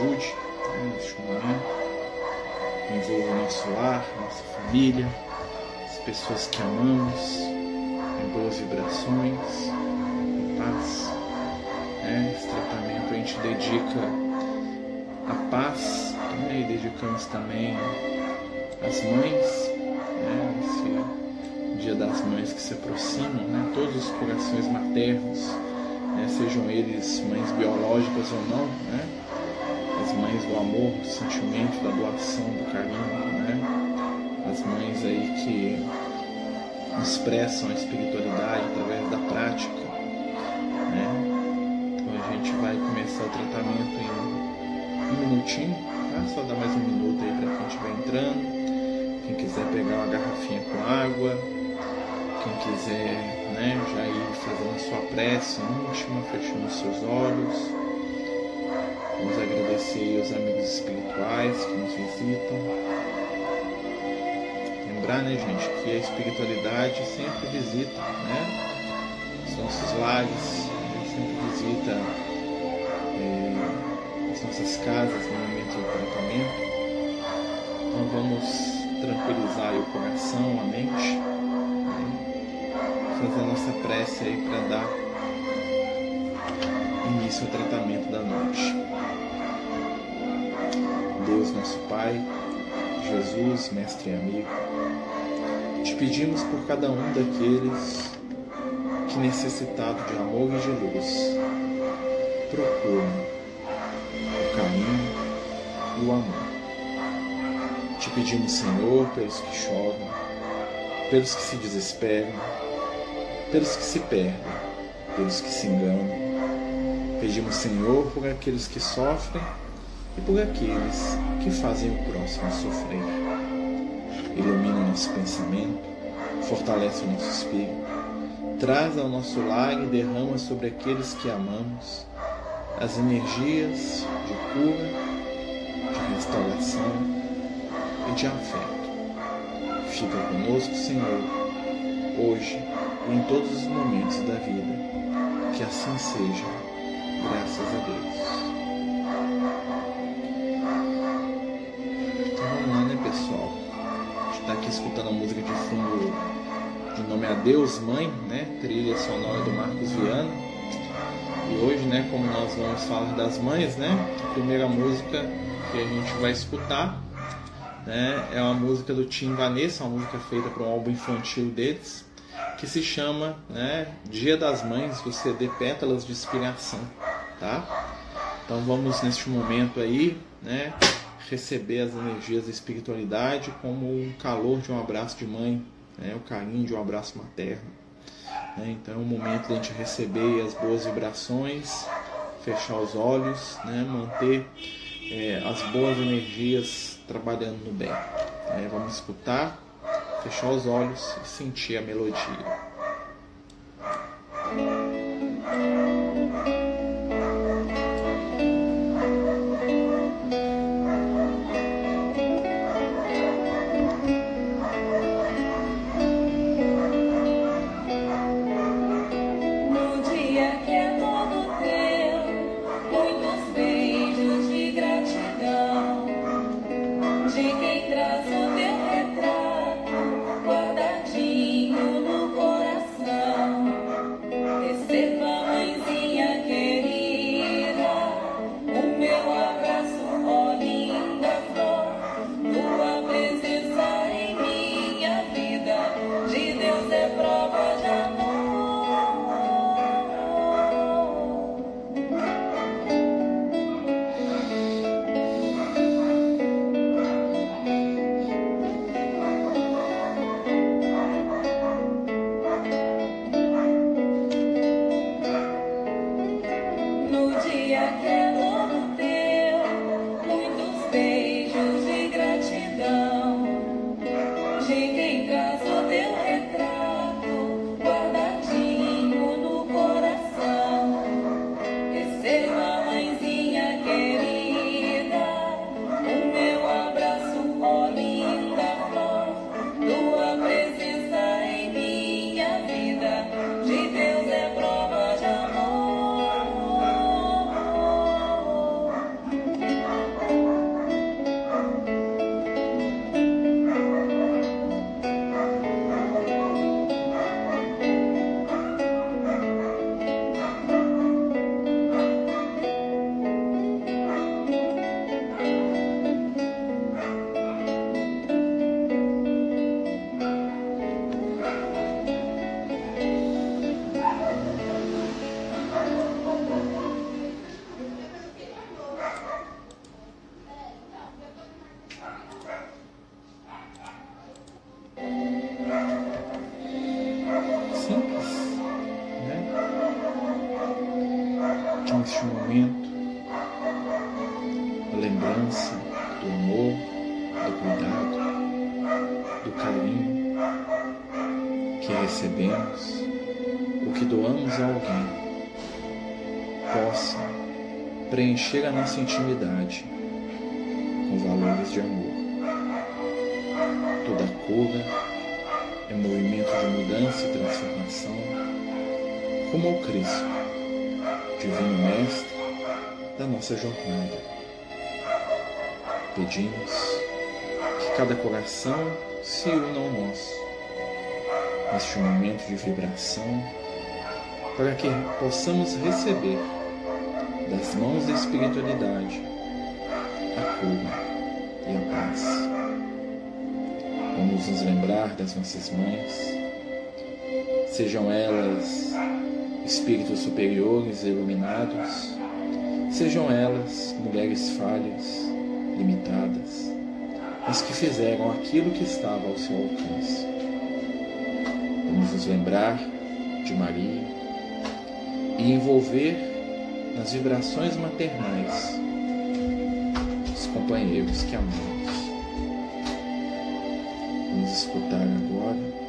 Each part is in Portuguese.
ajude né, neste momento envolva nosso lar, nossa família, as pessoas que amamos, em boas vibrações, em paz. Né? Esse tratamento a gente dedica a paz né? e dedicamos também às mães, né? esse dia das mães que se aproximam, né? todos os corações maternos, né? sejam eles mães biológicas ou não, né? As mães do amor, do sentimento, da doação, do carinho, né? As mães aí que expressam a espiritualidade através da prática, né? Então a gente vai começar o tratamento em um minutinho, tá? Só dar mais um minuto aí para quem estiver entrando. Quem quiser pegar uma garrafinha com água, quem quiser né, já ir fazendo a sua prece íntima, fechando seus olhos. Vamos agradecer aos amigos espirituais que nos visitam. Lembrar, né, gente, que a espiritualidade sempre visita, né? Os nossos lares, sempre visita é, as nossas casas no momento do tratamento. Então vamos tranquilizar o coração, a mente, né? fazer a nossa prece aí para dar início ao tratamento da noite. Deus, nosso Pai, Jesus, Mestre e amigo, te pedimos por cada um daqueles que, necessitado de amor e de luz, procuram o caminho e o amor. Te pedimos, Senhor, pelos que choram, pelos que se desesperam, pelos que se perdem, pelos que se enganam. Pedimos, Senhor, por aqueles que sofrem e por aqueles que fazem o próximo sofrer. Ilumina nosso pensamento, fortalece o nosso espírito, traz ao nosso lar e derrama sobre aqueles que amamos as energias de cura, de restauração e de afeto. Fica conosco, Senhor, hoje e em todos os momentos da vida. Que assim seja, graças a Deus. Está aqui escutando a música de fundo de nome a Deus Mãe, né? Trilha sonora do Marcos Viana. E hoje, né, como nós vamos falar das mães, né? A primeira música que a gente vai escutar, né, é uma música do Tim Vanessa, uma música feita para um álbum infantil deles, que se chama, né, Dia das Mães, do CD Pétalas de Inspiração, tá? Então vamos neste momento aí, né, receber as energias da espiritualidade como o calor de um abraço de mãe, né? o carinho de um abraço materno. Né? Então é um momento de a gente receber as boas vibrações, fechar os olhos, né? manter é, as boas energias trabalhando no bem. Né? Vamos escutar, fechar os olhos e sentir a melodia. Lembrança do amor, do cuidado, do carinho que recebemos, o que doamos a alguém, possa preencher a nossa intimidade com valores de amor. Toda cura é movimento de mudança e transformação, como ao Cristo, divino mestre da nossa jornada. Pedimos que cada coração se una ao nosso, neste momento de vibração, para que possamos receber das mãos da espiritualidade a cura e a paz. Vamos nos lembrar das nossas mães, sejam elas espíritos superiores iluminados, sejam elas mulheres falhas, limitadas, mas que fizeram aquilo que estava ao seu alcance. Vamos nos lembrar de Maria e envolver nas vibrações maternais os companheiros que amamos. Vamos escutar agora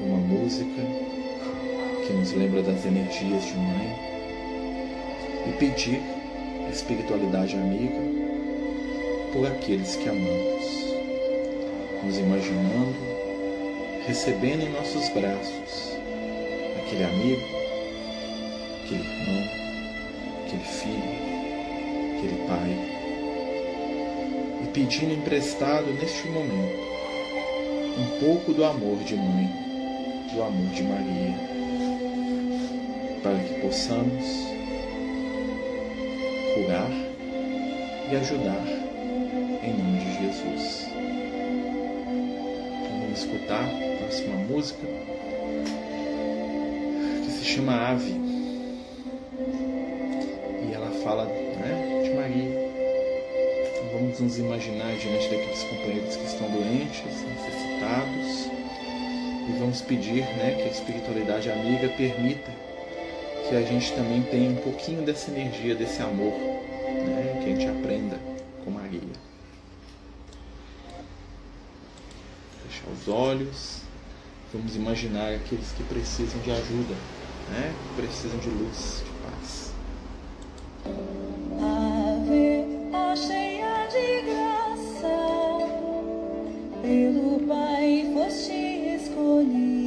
uma música que nos lembra das energias de mãe e pedir a espiritualidade amiga por aqueles que amamos, nos imaginando recebendo em nossos braços aquele amigo, aquele irmão, aquele filho, aquele pai e pedindo emprestado neste momento um pouco do amor de mãe, do amor de Maria, para que possamos curar e ajudar em nome de Jesus. Vamos escutar a próxima música que se chama Ave e ela fala né, de Maria. Então, vamos nos imaginar diante daqueles companheiros que estão doentes, necessitados e vamos pedir né, que a espiritualidade amiga permita que a gente também tenha um pouquinho dessa energia, desse amor, né, que a gente aprenda com Maria. Fechar os olhos, vamos imaginar aqueles que precisam de ajuda, né, que precisam de luz, de paz. Ave, cheia de graça, pelo Pai foste escolhida.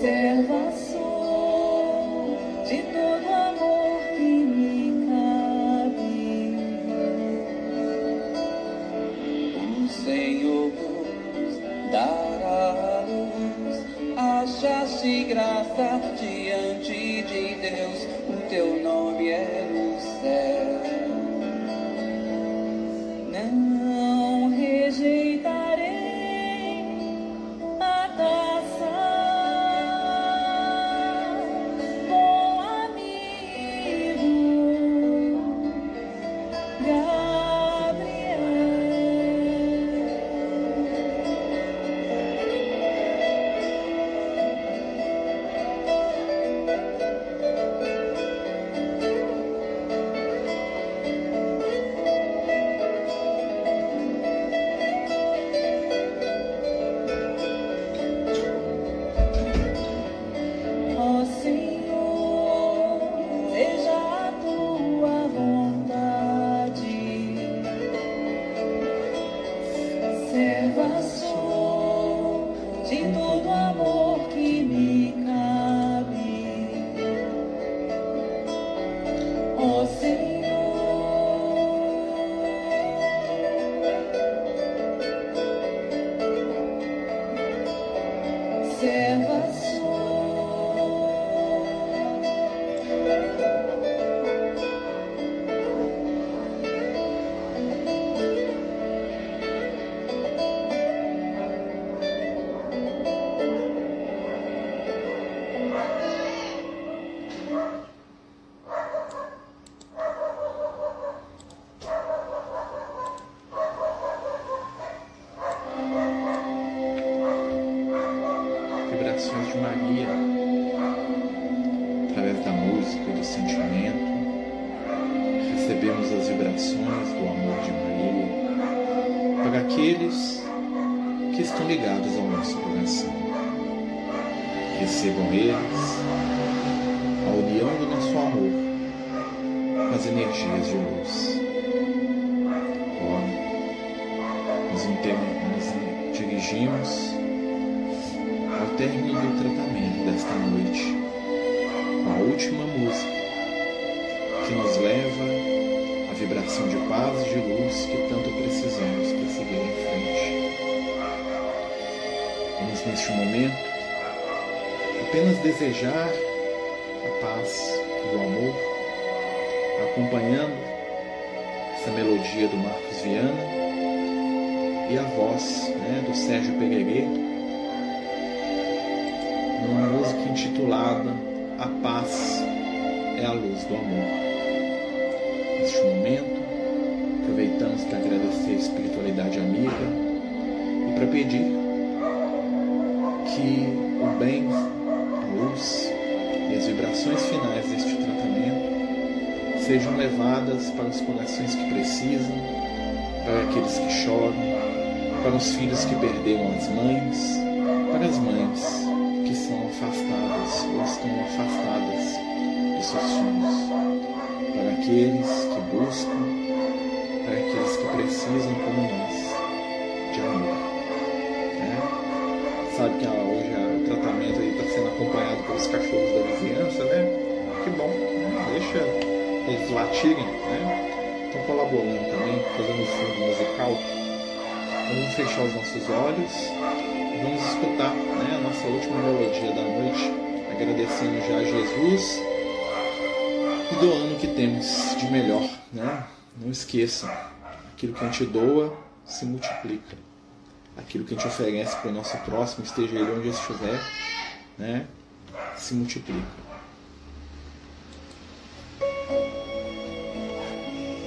silver Senhor, para aqueles que estão ligados ao nosso coração. Recebam eles a união do nosso amor com as energias de luz. Agora, inter- nos dirigimos ao término do tratamento desta noite, a última música que nos leva vibração de paz e de luz que tanto precisamos para seguir em frente. Vamos neste momento apenas desejar a paz e o amor, acompanhando essa melodia do Marcos Viana e a voz né, do Sérgio Peguerê numa música intitulada A Paz é a Luz do Amor. Neste momento, aproveitamos para agradecer a espiritualidade amiga e para pedir que o bem, a luz e as vibrações finais deste tratamento sejam levadas para os corações que precisam, para aqueles que choram, para os filhos que perderam as mães, para as mães que são afastadas ou estão afastadas de seus filhos, para aqueles que buscam, para aqueles que precisam, como nós, de amor. né? Sabe que ah, hoje o tratamento está sendo acompanhado pelos cachorros da vizinhança, né? Que bom, né? deixa eles latirem, né? Estão colaborando também, fazendo um fundo musical. Vamos fechar os nossos olhos e vamos escutar né, a nossa última melodia da noite, agradecendo já a Jesus e doando o que temos de melhor. Né? Não esqueçam, aquilo que a gente doa se multiplica. Aquilo que a gente oferece para o nosso próximo, esteja ele onde estiver, né, se multiplica.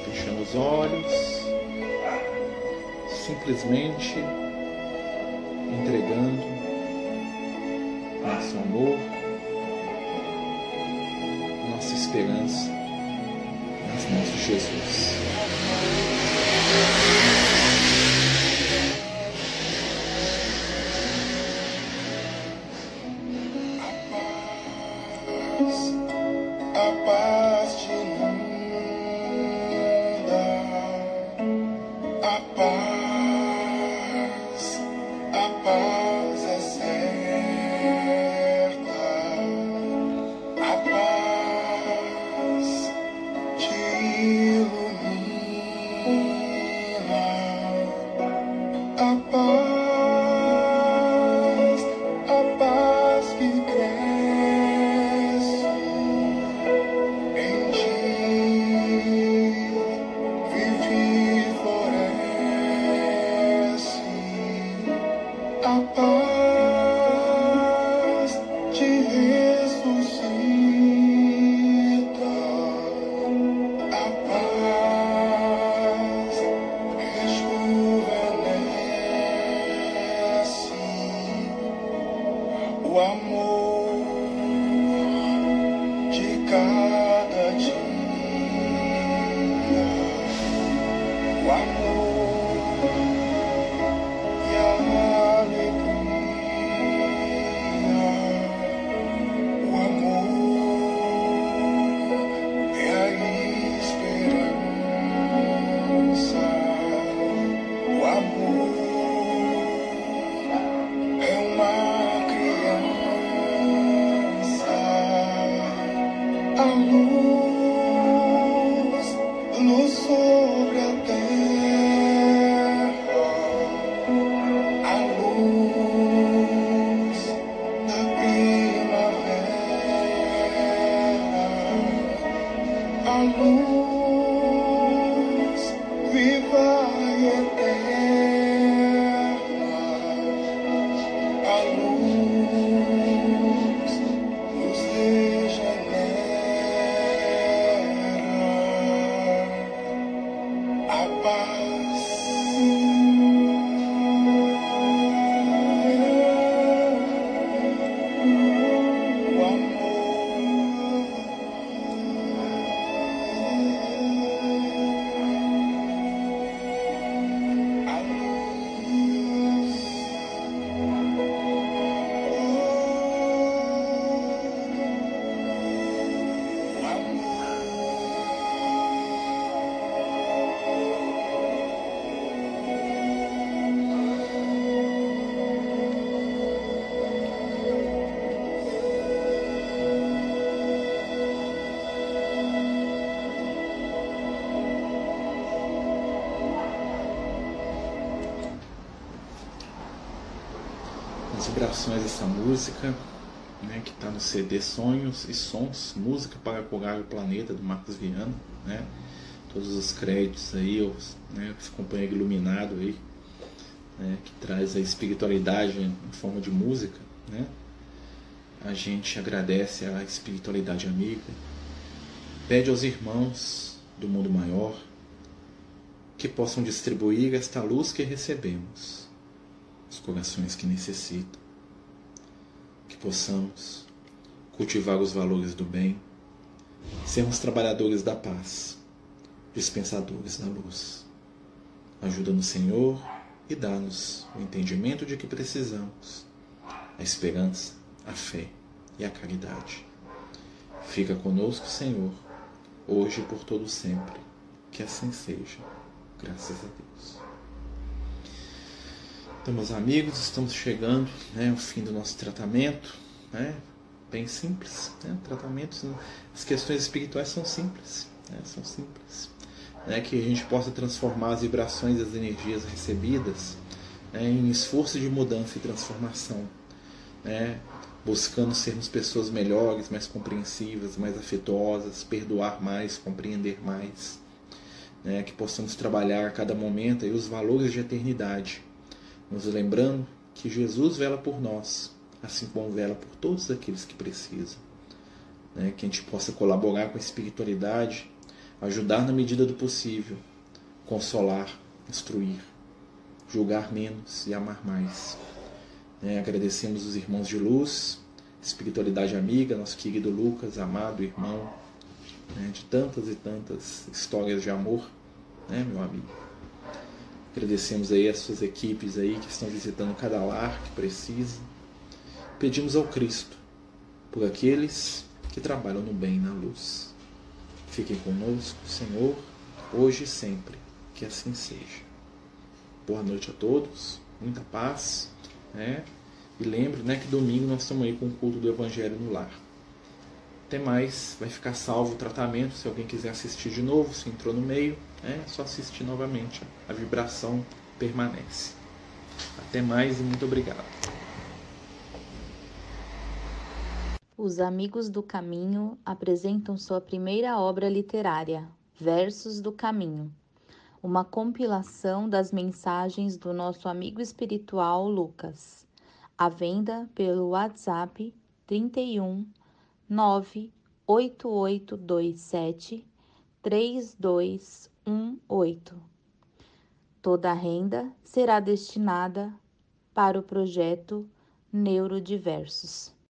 Fechando os olhos, simplesmente entregando nosso amor, esperança mãos de Jesus. o amor de cada dia. Vibrações dessa música, né, que está no CD Sonhos e Sons, Música para Curar o Planeta, do Marcos Viana, né? Todos os créditos aí, os, né, esse companheiro iluminado aí, né, que traz a espiritualidade em forma de música, né? A gente agradece a espiritualidade amiga, pede aos irmãos do mundo maior que possam distribuir esta luz que recebemos os corações que necessitam, possamos cultivar os valores do bem, sermos trabalhadores da paz, dispensadores da luz. Ajuda-nos, Senhor, e dá-nos o entendimento de que precisamos, a esperança, a fé e a caridade. Fica conosco, Senhor, hoje e por todo sempre. Que assim seja. Graças a Deus. Então, meus amigos, estamos chegando né, ao fim do nosso tratamento. Né, bem simples. Né, tratamentos, as questões espirituais são simples. Né, são simples. Né, que a gente possa transformar as vibrações as energias recebidas né, em esforço de mudança e transformação. Né, buscando sermos pessoas melhores, mais compreensivas, mais afetuosas, perdoar mais, compreender mais. Né, que possamos trabalhar a cada momento os valores de eternidade nos lembrando que Jesus vela por nós, assim como vela por todos aqueles que precisam. Né? Que a gente possa colaborar com a espiritualidade, ajudar na medida do possível, consolar, instruir, julgar menos e amar mais. Né? Agradecemos os irmãos de luz, espiritualidade amiga, nosso querido Lucas, amado irmão, né? de tantas e tantas histórias de amor, né, meu amigo? Agradecemos aí as suas equipes aí que estão visitando cada lar que precisa. Pedimos ao Cristo por aqueles que trabalham no bem e na luz. Fiquem conosco, Senhor, hoje e sempre. Que assim seja. Boa noite a todos, muita paz, né? E lembre, né, que domingo nós estamos aí com o culto do Evangelho no lar. Até mais, vai ficar salvo o tratamento. Se alguém quiser assistir de novo, se entrou no meio, é só assistir novamente. A vibração permanece. Até mais e muito obrigado. Os Amigos do Caminho apresentam sua primeira obra literária, Versos do Caminho, uma compilação das mensagens do nosso amigo espiritual Lucas, à venda pelo WhatsApp 31 98827 3218. Toda a renda será destinada para o projeto Neurodiversos.